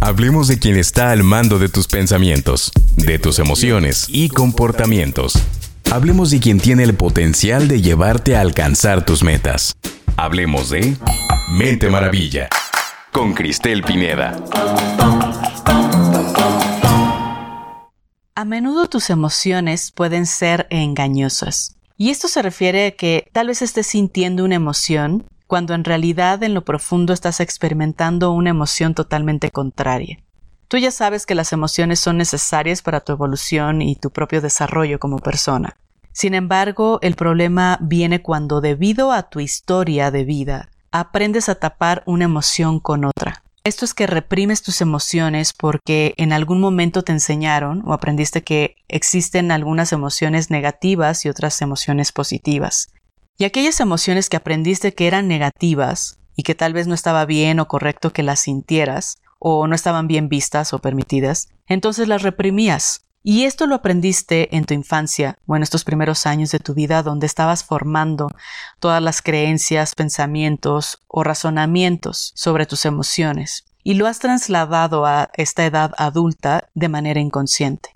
Hablemos de quien está al mando de tus pensamientos, de tus emociones y comportamientos. Hablemos de quien tiene el potencial de llevarte a alcanzar tus metas. Hablemos de Mente Maravilla con Cristel Pineda. A menudo tus emociones pueden ser engañosas. Y esto se refiere a que tal vez estés sintiendo una emoción cuando en realidad en lo profundo estás experimentando una emoción totalmente contraria. Tú ya sabes que las emociones son necesarias para tu evolución y tu propio desarrollo como persona. Sin embargo, el problema viene cuando debido a tu historia de vida, aprendes a tapar una emoción con otra. Esto es que reprimes tus emociones porque en algún momento te enseñaron o aprendiste que existen algunas emociones negativas y otras emociones positivas. Y aquellas emociones que aprendiste que eran negativas y que tal vez no estaba bien o correcto que las sintieras, o no estaban bien vistas o permitidas, entonces las reprimías. Y esto lo aprendiste en tu infancia o en estos primeros años de tu vida donde estabas formando todas las creencias, pensamientos o razonamientos sobre tus emociones y lo has trasladado a esta edad adulta de manera inconsciente.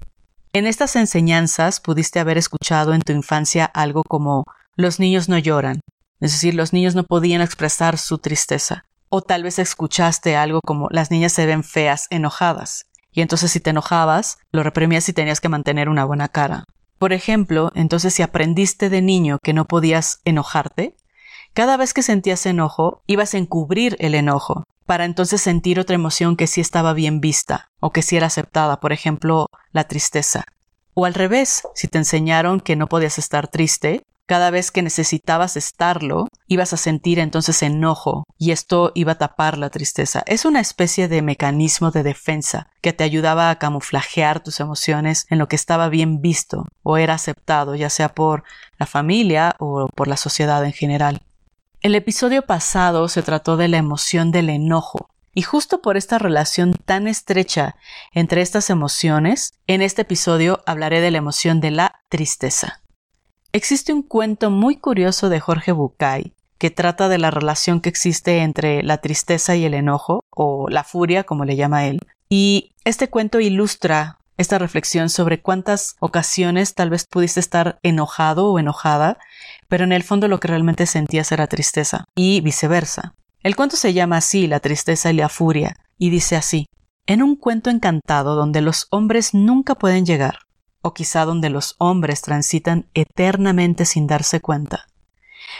En estas enseñanzas pudiste haber escuchado en tu infancia algo como los niños no lloran, es decir, los niños no podían expresar su tristeza. O tal vez escuchaste algo como las niñas se ven feas, enojadas, y entonces si te enojabas, lo reprimías y tenías que mantener una buena cara. Por ejemplo, entonces si aprendiste de niño que no podías enojarte, cada vez que sentías enojo, ibas a encubrir el enojo, para entonces sentir otra emoción que sí estaba bien vista o que sí era aceptada, por ejemplo, la tristeza. O al revés, si te enseñaron que no podías estar triste, cada vez que necesitabas estarlo, ibas a sentir entonces enojo y esto iba a tapar la tristeza. Es una especie de mecanismo de defensa que te ayudaba a camuflajear tus emociones en lo que estaba bien visto o era aceptado, ya sea por la familia o por la sociedad en general. El episodio pasado se trató de la emoción del enojo, y justo por esta relación tan estrecha entre estas emociones, en este episodio hablaré de la emoción de la tristeza. Existe un cuento muy curioso de Jorge Bucay que trata de la relación que existe entre la tristeza y el enojo, o la furia, como le llama él. Y este cuento ilustra esta reflexión sobre cuántas ocasiones tal vez pudiste estar enojado o enojada, pero en el fondo lo que realmente sentías era tristeza, y viceversa. El cuento se llama así, La tristeza y la furia, y dice así, en un cuento encantado donde los hombres nunca pueden llegar, o quizá donde los hombres transitan eternamente sin darse cuenta,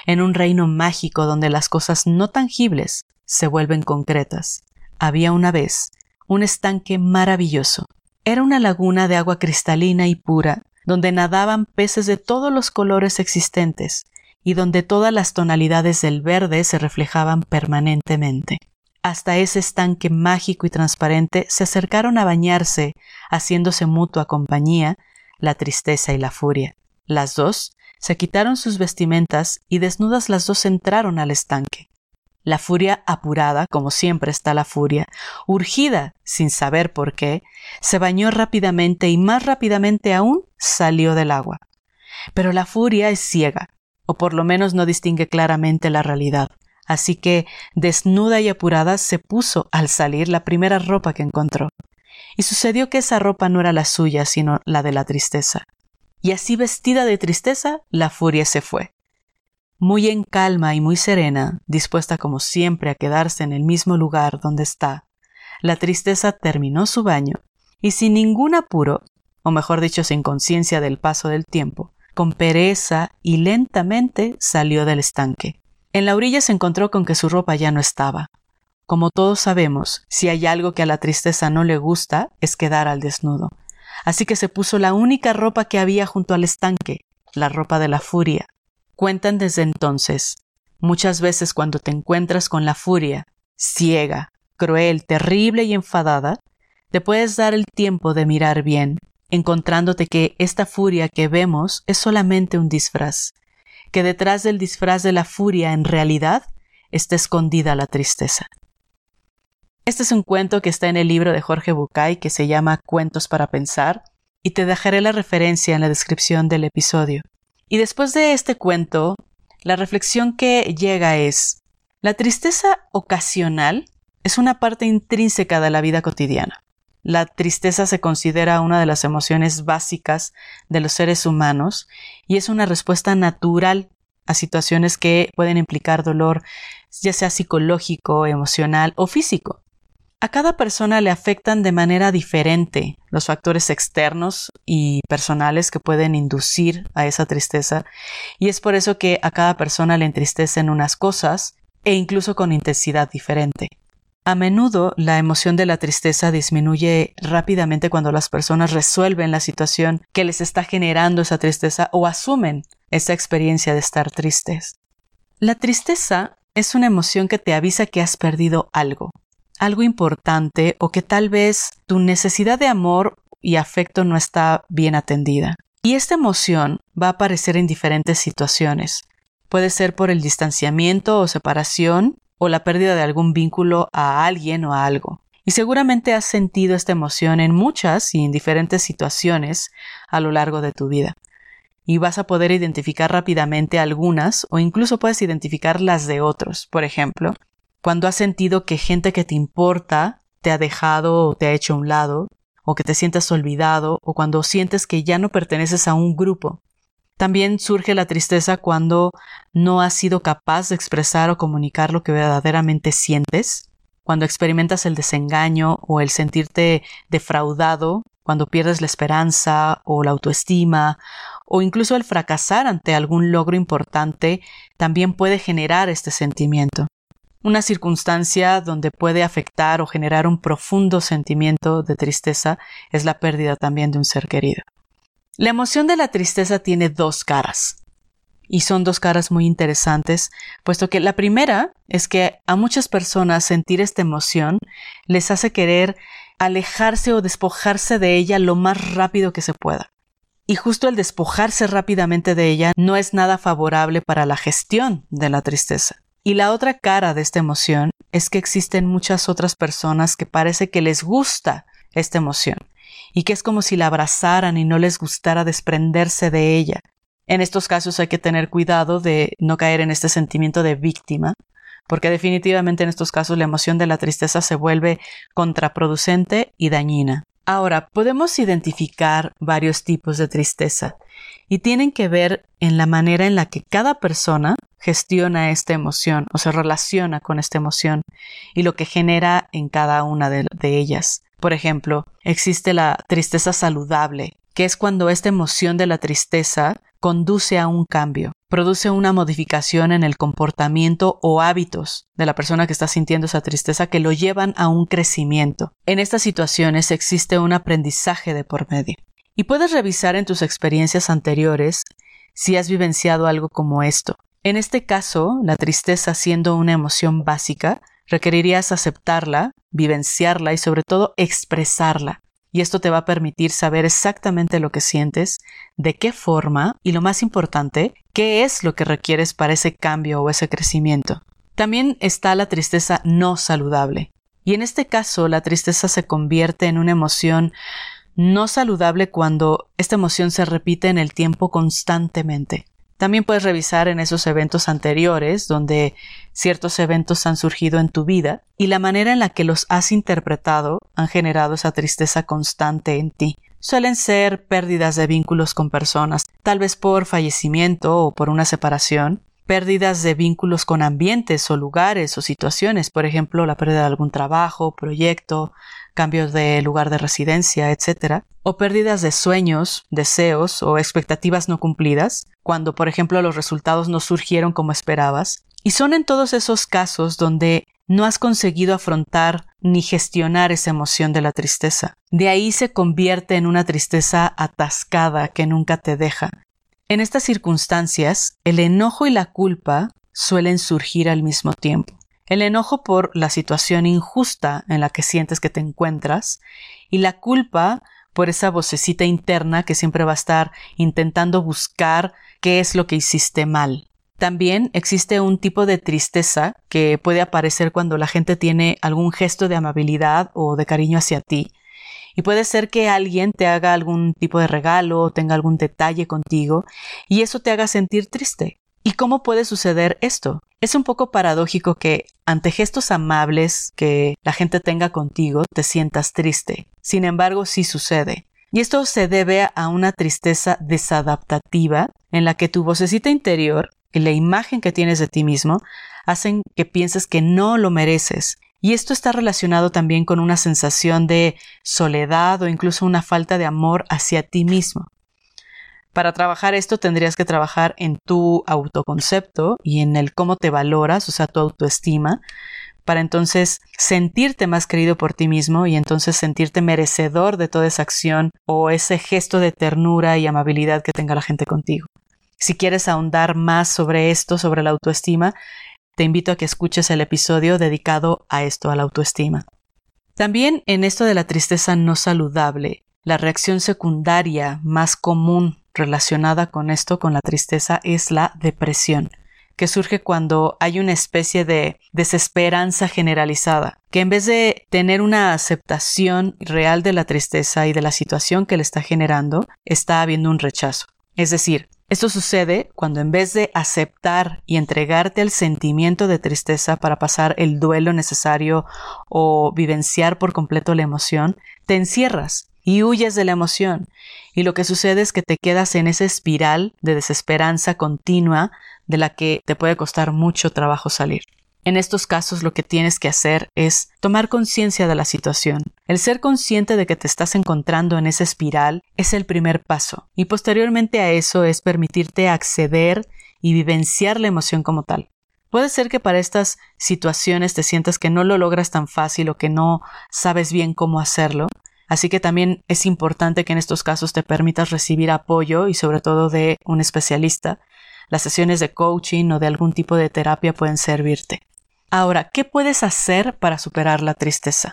en un reino mágico donde las cosas no tangibles se vuelven concretas. Había una vez un estanque maravilloso. Era una laguna de agua cristalina y pura, donde nadaban peces de todos los colores existentes y donde todas las tonalidades del verde se reflejaban permanentemente. Hasta ese estanque mágico y transparente se acercaron a bañarse, haciéndose mutua compañía, la tristeza y la furia. Las dos se quitaron sus vestimentas y desnudas las dos entraron al estanque. La furia apurada, como siempre está la furia, urgida, sin saber por qué, se bañó rápidamente y más rápidamente aún salió del agua. Pero la furia es ciega, o por lo menos no distingue claramente la realidad. Así que, desnuda y apurada, se puso al salir la primera ropa que encontró y sucedió que esa ropa no era la suya, sino la de la tristeza. Y así vestida de tristeza, la furia se fue. Muy en calma y muy serena, dispuesta como siempre a quedarse en el mismo lugar donde está, la tristeza terminó su baño y sin ningún apuro, o mejor dicho sin conciencia del paso del tiempo, con pereza y lentamente salió del estanque. En la orilla se encontró con que su ropa ya no estaba, como todos sabemos, si hay algo que a la tristeza no le gusta, es quedar al desnudo. Así que se puso la única ropa que había junto al estanque, la ropa de la furia. Cuentan desde entonces. Muchas veces cuando te encuentras con la furia, ciega, cruel, terrible y enfadada, te puedes dar el tiempo de mirar bien, encontrándote que esta furia que vemos es solamente un disfraz, que detrás del disfraz de la furia en realidad está escondida la tristeza. Este es un cuento que está en el libro de Jorge Bucay que se llama Cuentos para Pensar y te dejaré la referencia en la descripción del episodio. Y después de este cuento, la reflexión que llega es, la tristeza ocasional es una parte intrínseca de la vida cotidiana. La tristeza se considera una de las emociones básicas de los seres humanos y es una respuesta natural a situaciones que pueden implicar dolor, ya sea psicológico, emocional o físico. A cada persona le afectan de manera diferente los factores externos y personales que pueden inducir a esa tristeza y es por eso que a cada persona le entristecen unas cosas e incluso con intensidad diferente. A menudo la emoción de la tristeza disminuye rápidamente cuando las personas resuelven la situación que les está generando esa tristeza o asumen esa experiencia de estar tristes. La tristeza es una emoción que te avisa que has perdido algo, algo importante o que tal vez tu necesidad de amor y afecto no está bien atendida. Y esta emoción va a aparecer en diferentes situaciones. Puede ser por el distanciamiento o separación o la pérdida de algún vínculo a alguien o a algo. Y seguramente has sentido esta emoción en muchas y en diferentes situaciones a lo largo de tu vida. Y vas a poder identificar rápidamente algunas o incluso puedes identificar las de otros. Por ejemplo, cuando has sentido que gente que te importa te ha dejado o te ha hecho a un lado, o que te sientas olvidado, o cuando sientes que ya no perteneces a un grupo. También surge la tristeza cuando no has sido capaz de expresar o comunicar lo que verdaderamente sientes, cuando experimentas el desengaño o el sentirte defraudado, cuando pierdes la esperanza o la autoestima, o incluso el fracasar ante algún logro importante, también puede generar este sentimiento. Una circunstancia donde puede afectar o generar un profundo sentimiento de tristeza es la pérdida también de un ser querido. La emoción de la tristeza tiene dos caras. Y son dos caras muy interesantes, puesto que la primera es que a muchas personas sentir esta emoción les hace querer alejarse o despojarse de ella lo más rápido que se pueda. Y justo el despojarse rápidamente de ella no es nada favorable para la gestión de la tristeza. Y la otra cara de esta emoción es que existen muchas otras personas que parece que les gusta esta emoción y que es como si la abrazaran y no les gustara desprenderse de ella. En estos casos hay que tener cuidado de no caer en este sentimiento de víctima, porque definitivamente en estos casos la emoción de la tristeza se vuelve contraproducente y dañina. Ahora, podemos identificar varios tipos de tristeza y tienen que ver en la manera en la que cada persona gestiona esta emoción o se relaciona con esta emoción y lo que genera en cada una de, ellas. Por ejemplo, existe la tristeza saludable, que es cuando esta emoción de la tristeza conduce a un cambio, produce una modificación en el comportamiento o hábitos de la persona que está sintiendo esa tristeza que lo llevan a un crecimiento. En estas situaciones existe un aprendizaje de por medio. Y puedes revisar en tus experiencias anteriores si has vivenciado algo como esto. En este caso, la tristeza siendo una emoción básica, Requerirías aceptarla, vivenciarla y sobre todo expresarla. Y esto te va a permitir saber exactamente lo que sientes, de qué forma y lo más importante, qué es lo que requieres para ese cambio o ese crecimiento. También está la tristeza no saludable. Y en este caso la tristeza se convierte en una emoción no saludable cuando esta emoción se repite en el tiempo constantemente. También puedes revisar en esos eventos anteriores donde ciertos eventos han surgido en tu vida y la manera en la que los has interpretado han generado esa tristeza constante en ti. Suelen ser pérdidas de vínculos con personas, tal vez por fallecimiento o por una separación, pérdidas de vínculos con ambientes o lugares o situaciones, por ejemplo, la pérdida de algún trabajo, proyecto, cambios de lugar de residencia, etc., o pérdidas de sueños, deseos o expectativas no cumplidas, cuando por ejemplo los resultados no surgieron como esperabas, y son en todos esos casos donde no has conseguido afrontar ni gestionar esa emoción de la tristeza. De ahí se convierte en una tristeza atascada que nunca te deja. En estas circunstancias, el enojo y la culpa suelen surgir al mismo tiempo el enojo por la situación injusta en la que sientes que te encuentras y la culpa por esa vocecita interna que siempre va a estar intentando buscar qué es lo que hiciste mal. También existe un tipo de tristeza que puede aparecer cuando la gente tiene algún gesto de amabilidad o de cariño hacia ti. Y puede ser que alguien te haga algún tipo de regalo o tenga algún detalle contigo y eso te haga sentir triste. ¿Y cómo puede suceder esto? Es un poco paradójico que ante gestos amables que la gente tenga contigo te sientas triste. Sin embargo, sí sucede. Y esto se debe a una tristeza desadaptativa en la que tu vocecita interior y la imagen que tienes de ti mismo hacen que pienses que no lo mereces. Y esto está relacionado también con una sensación de soledad o incluso una falta de amor hacia ti mismo. Para trabajar esto tendrías que trabajar en tu autoconcepto y en el cómo te valoras, o sea, tu autoestima, para entonces sentirte más querido por ti mismo y entonces sentirte merecedor de toda esa acción o ese gesto de ternura y amabilidad que tenga la gente contigo. Si quieres ahondar más sobre esto, sobre la autoestima, te invito a que escuches el episodio dedicado a esto, a la autoestima. También en esto de la tristeza no saludable, la reacción secundaria más común relacionada con esto, con la tristeza, es la depresión, que surge cuando hay una especie de desesperanza generalizada, que en vez de tener una aceptación real de la tristeza y de la situación que le está generando, está habiendo un rechazo. Es decir, esto sucede cuando en vez de aceptar y entregarte al sentimiento de tristeza para pasar el duelo necesario o vivenciar por completo la emoción, te encierras y huyes de la emoción. Y lo que sucede es que te quedas en esa espiral de desesperanza continua de la que te puede costar mucho trabajo salir. En estos casos lo que tienes que hacer es tomar conciencia de la situación. El ser consciente de que te estás encontrando en esa espiral es el primer paso y posteriormente a eso es permitirte acceder y vivenciar la emoción como tal. Puede ser que para estas situaciones te sientas que no lo logras tan fácil o que no sabes bien cómo hacerlo, Así que también es importante que en estos casos te permitas recibir apoyo y sobre todo de un especialista. Las sesiones de coaching o de algún tipo de terapia pueden servirte. Ahora, ¿qué puedes hacer para superar la tristeza?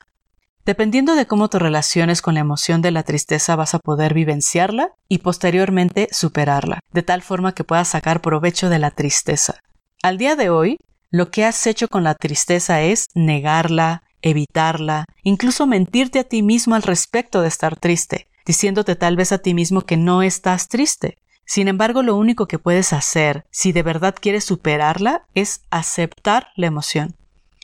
Dependiendo de cómo te relaciones con la emoción de la tristeza vas a poder vivenciarla y posteriormente superarla, de tal forma que puedas sacar provecho de la tristeza. Al día de hoy, lo que has hecho con la tristeza es negarla, evitarla, incluso mentirte a ti mismo al respecto de estar triste, diciéndote tal vez a ti mismo que no estás triste. Sin embargo, lo único que puedes hacer, si de verdad quieres superarla, es aceptar la emoción.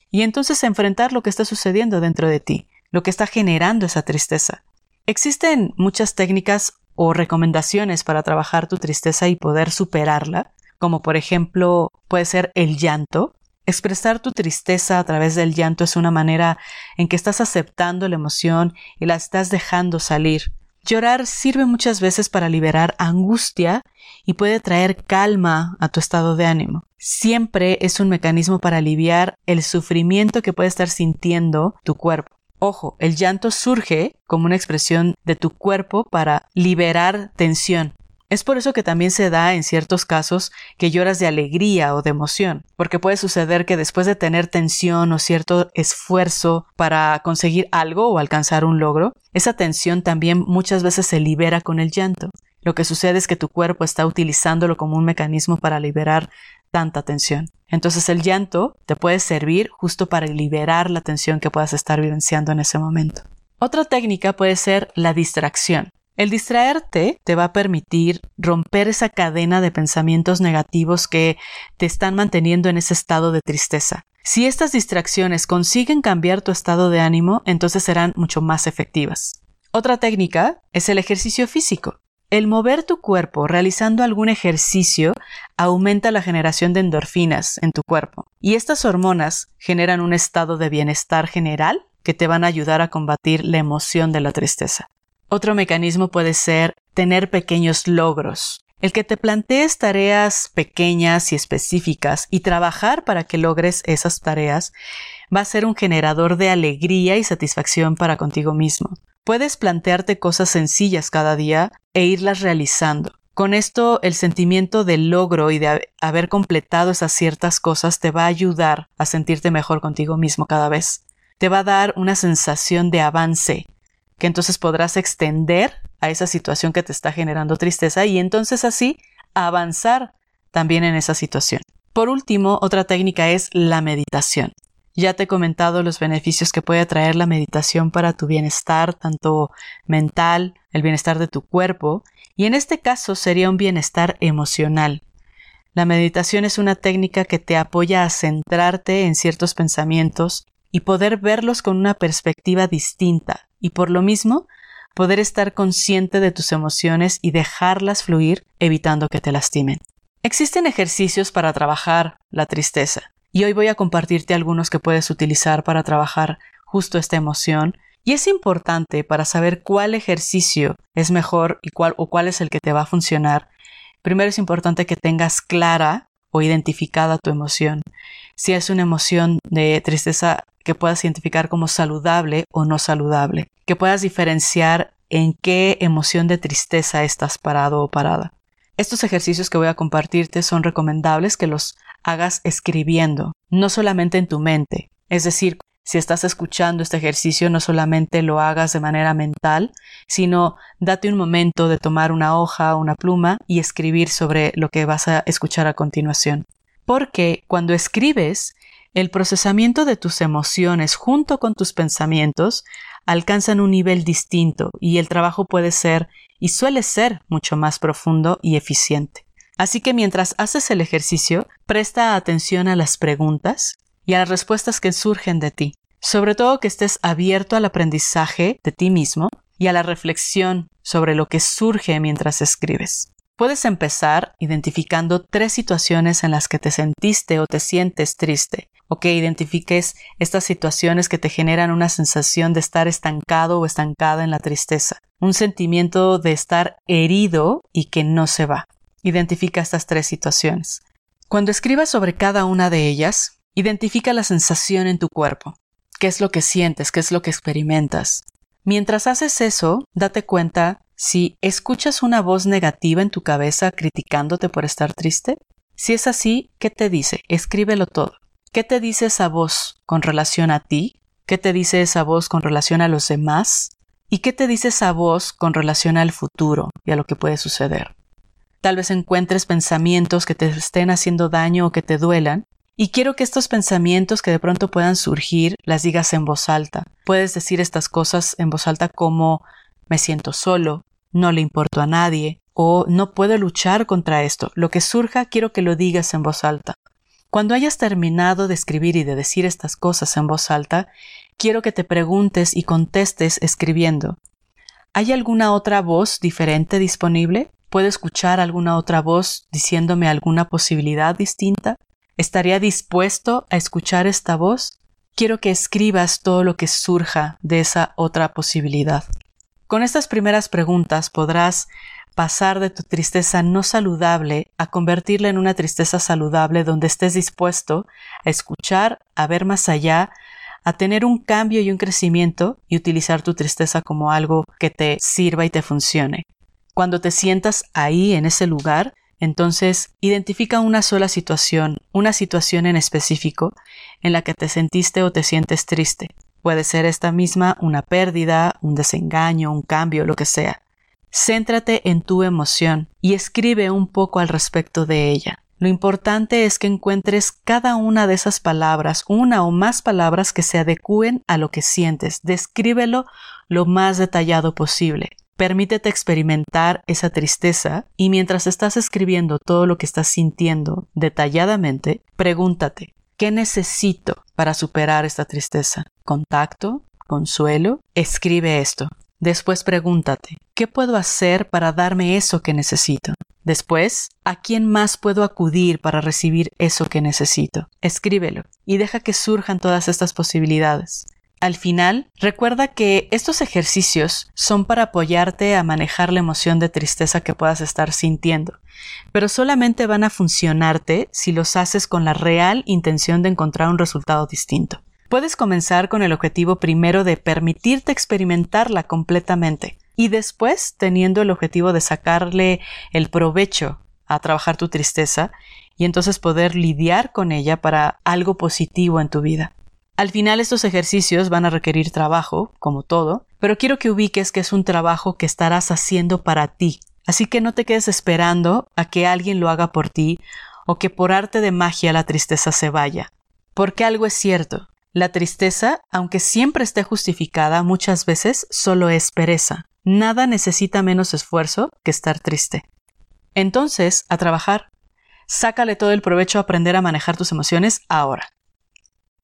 Y entonces enfrentar lo que está sucediendo dentro de ti, lo que está generando esa tristeza. Existen muchas técnicas o recomendaciones para trabajar tu tristeza y poder superarla, como por ejemplo puede ser el llanto, Expresar tu tristeza a través del llanto es una manera en que estás aceptando la emoción y la estás dejando salir. Llorar sirve muchas veces para liberar angustia y puede traer calma a tu estado de ánimo. Siempre es un mecanismo para aliviar el sufrimiento que puede estar sintiendo tu cuerpo. Ojo, el llanto surge como una expresión de tu cuerpo para liberar tensión. Es por eso que también se da en ciertos casos que lloras de alegría o de emoción, porque puede suceder que después de tener tensión o cierto esfuerzo para conseguir algo o alcanzar un logro, esa tensión también muchas veces se libera con el llanto. Lo que sucede es que tu cuerpo está utilizándolo como un mecanismo para liberar tanta tensión. Entonces el llanto te puede servir justo para liberar la tensión que puedas estar vivenciando en ese momento. Otra técnica puede ser la distracción. El distraerte te va a permitir romper esa cadena de pensamientos negativos que te están manteniendo en ese estado de tristeza. Si estas distracciones consiguen cambiar tu estado de ánimo, entonces serán mucho más efectivas. Otra técnica es el ejercicio físico. El mover tu cuerpo realizando algún ejercicio aumenta la generación de endorfinas en tu cuerpo y estas hormonas generan un estado de bienestar general que te van a ayudar a combatir la emoción de la tristeza. Otro mecanismo puede ser tener pequeños logros. El que te plantees tareas pequeñas y específicas y trabajar para que logres esas tareas va a ser un generador de alegría y satisfacción para contigo mismo. Puedes plantearte cosas sencillas cada día e irlas realizando. Con esto, el sentimiento del logro y de haber completado esas ciertas cosas te va a ayudar a sentirte mejor contigo mismo cada vez. Te va a dar una sensación de avance que entonces podrás extender a esa situación que te está generando tristeza y entonces así avanzar también en esa situación. Por último, otra técnica es la meditación. Ya te he comentado los beneficios que puede traer la meditación para tu bienestar, tanto mental, el bienestar de tu cuerpo, y en este caso sería un bienestar emocional. La meditación es una técnica que te apoya a centrarte en ciertos pensamientos y poder verlos con una perspectiva distinta y por lo mismo poder estar consciente de tus emociones y dejarlas fluir evitando que te lastimen. Existen ejercicios para trabajar la tristeza y hoy voy a compartirte algunos que puedes utilizar para trabajar justo esta emoción y es importante para saber cuál ejercicio es mejor y cuál o cuál es el que te va a funcionar. Primero es importante que tengas clara o identificada tu emoción. Si es una emoción de tristeza que puedas identificar como saludable o no saludable, que puedas diferenciar en qué emoción de tristeza estás parado o parada. Estos ejercicios que voy a compartirte son recomendables que los hagas escribiendo, no solamente en tu mente. Es decir, si estás escuchando este ejercicio, no solamente lo hagas de manera mental, sino date un momento de tomar una hoja o una pluma y escribir sobre lo que vas a escuchar a continuación. Porque cuando escribes, el procesamiento de tus emociones junto con tus pensamientos alcanzan un nivel distinto y el trabajo puede ser y suele ser mucho más profundo y eficiente. Así que mientras haces el ejercicio, presta atención a las preguntas y a las respuestas que surgen de ti. Sobre todo que estés abierto al aprendizaje de ti mismo y a la reflexión sobre lo que surge mientras escribes. Puedes empezar identificando tres situaciones en las que te sentiste o te sientes triste, o que identifiques estas situaciones que te generan una sensación de estar estancado o estancada en la tristeza, un sentimiento de estar herido y que no se va. Identifica estas tres situaciones. Cuando escribas sobre cada una de ellas, Identifica la sensación en tu cuerpo. ¿Qué es lo que sientes? ¿Qué es lo que experimentas? Mientras haces eso, date cuenta si escuchas una voz negativa en tu cabeza criticándote por estar triste. Si es así, ¿qué te dice? Escríbelo todo. ¿Qué te dice esa voz con relación a ti? ¿Qué te dice esa voz con relación a los demás? ¿Y qué te dice esa voz con relación al futuro y a lo que puede suceder? Tal vez encuentres pensamientos que te estén haciendo daño o que te duelan y quiero que estos pensamientos que de pronto puedan surgir las digas en voz alta. Puedes decir estas cosas en voz alta como me siento solo, no le importo a nadie, o no puedo luchar contra esto. Lo que surja quiero que lo digas en voz alta. Cuando hayas terminado de escribir y de decir estas cosas en voz alta, quiero que te preguntes y contestes escribiendo. ¿Hay alguna otra voz diferente disponible? ¿Puedo escuchar alguna otra voz diciéndome alguna posibilidad distinta? ¿Estaría dispuesto a escuchar esta voz? Quiero que escribas todo lo que surja de esa otra posibilidad. Con estas primeras preguntas podrás pasar de tu tristeza no saludable a convertirla en una tristeza saludable donde estés dispuesto a escuchar, a ver más allá, a tener un cambio y un crecimiento y utilizar tu tristeza como algo que te sirva y te funcione. Cuando te sientas ahí en ese lugar, entonces, identifica una sola situación, una situación en específico, en la que te sentiste o te sientes triste. Puede ser esta misma una pérdida, un desengaño, un cambio, lo que sea. Céntrate en tu emoción y escribe un poco al respecto de ella. Lo importante es que encuentres cada una de esas palabras, una o más palabras que se adecúen a lo que sientes. Descríbelo lo más detallado posible. Permítete experimentar esa tristeza y mientras estás escribiendo todo lo que estás sintiendo detalladamente, pregúntate, ¿qué necesito para superar esta tristeza? ¿Contacto? ¿Consuelo? Escribe esto. Después pregúntate, ¿qué puedo hacer para darme eso que necesito? Después, ¿a quién más puedo acudir para recibir eso que necesito? Escríbelo y deja que surjan todas estas posibilidades. Al final, recuerda que estos ejercicios son para apoyarte a manejar la emoción de tristeza que puedas estar sintiendo, pero solamente van a funcionarte si los haces con la real intención de encontrar un resultado distinto. Puedes comenzar con el objetivo primero de permitirte experimentarla completamente y después teniendo el objetivo de sacarle el provecho a trabajar tu tristeza y entonces poder lidiar con ella para algo positivo en tu vida. Al final estos ejercicios van a requerir trabajo, como todo, pero quiero que ubiques que es un trabajo que estarás haciendo para ti. Así que no te quedes esperando a que alguien lo haga por ti o que por arte de magia la tristeza se vaya. Porque algo es cierto, la tristeza, aunque siempre esté justificada, muchas veces solo es pereza. Nada necesita menos esfuerzo que estar triste. Entonces, a trabajar. sácale todo el provecho a aprender a manejar tus emociones ahora.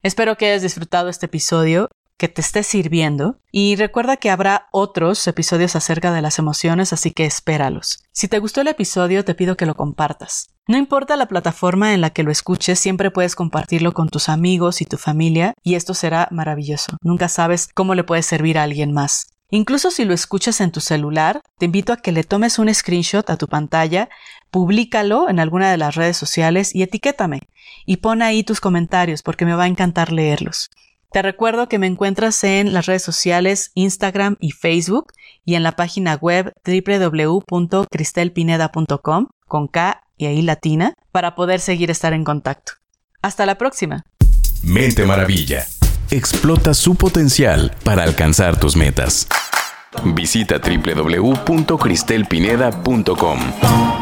Espero que hayas disfrutado este episodio que te esté sirviendo y recuerda que habrá otros episodios acerca de las emociones, así que espéralos. Si te gustó el episodio, te pido que lo compartas. No importa la plataforma en la que lo escuches, siempre puedes compartirlo con tus amigos y tu familia y esto será maravilloso. Nunca sabes cómo le puede servir a alguien más. Incluso si lo escuchas en tu celular, te invito a que le tomes un screenshot a tu pantalla, públicalo en alguna de las redes sociales y etiquétame. Y pon ahí tus comentarios porque me va a encantar leerlos. Te recuerdo que me encuentras en las redes sociales Instagram y Facebook y en la página web www.cristelpineda.com con K y ahí latina para poder seguir estar en contacto. Hasta la próxima. Mente Maravilla. Explota su potencial para alcanzar tus metas. Visita www.cristelpineda.com.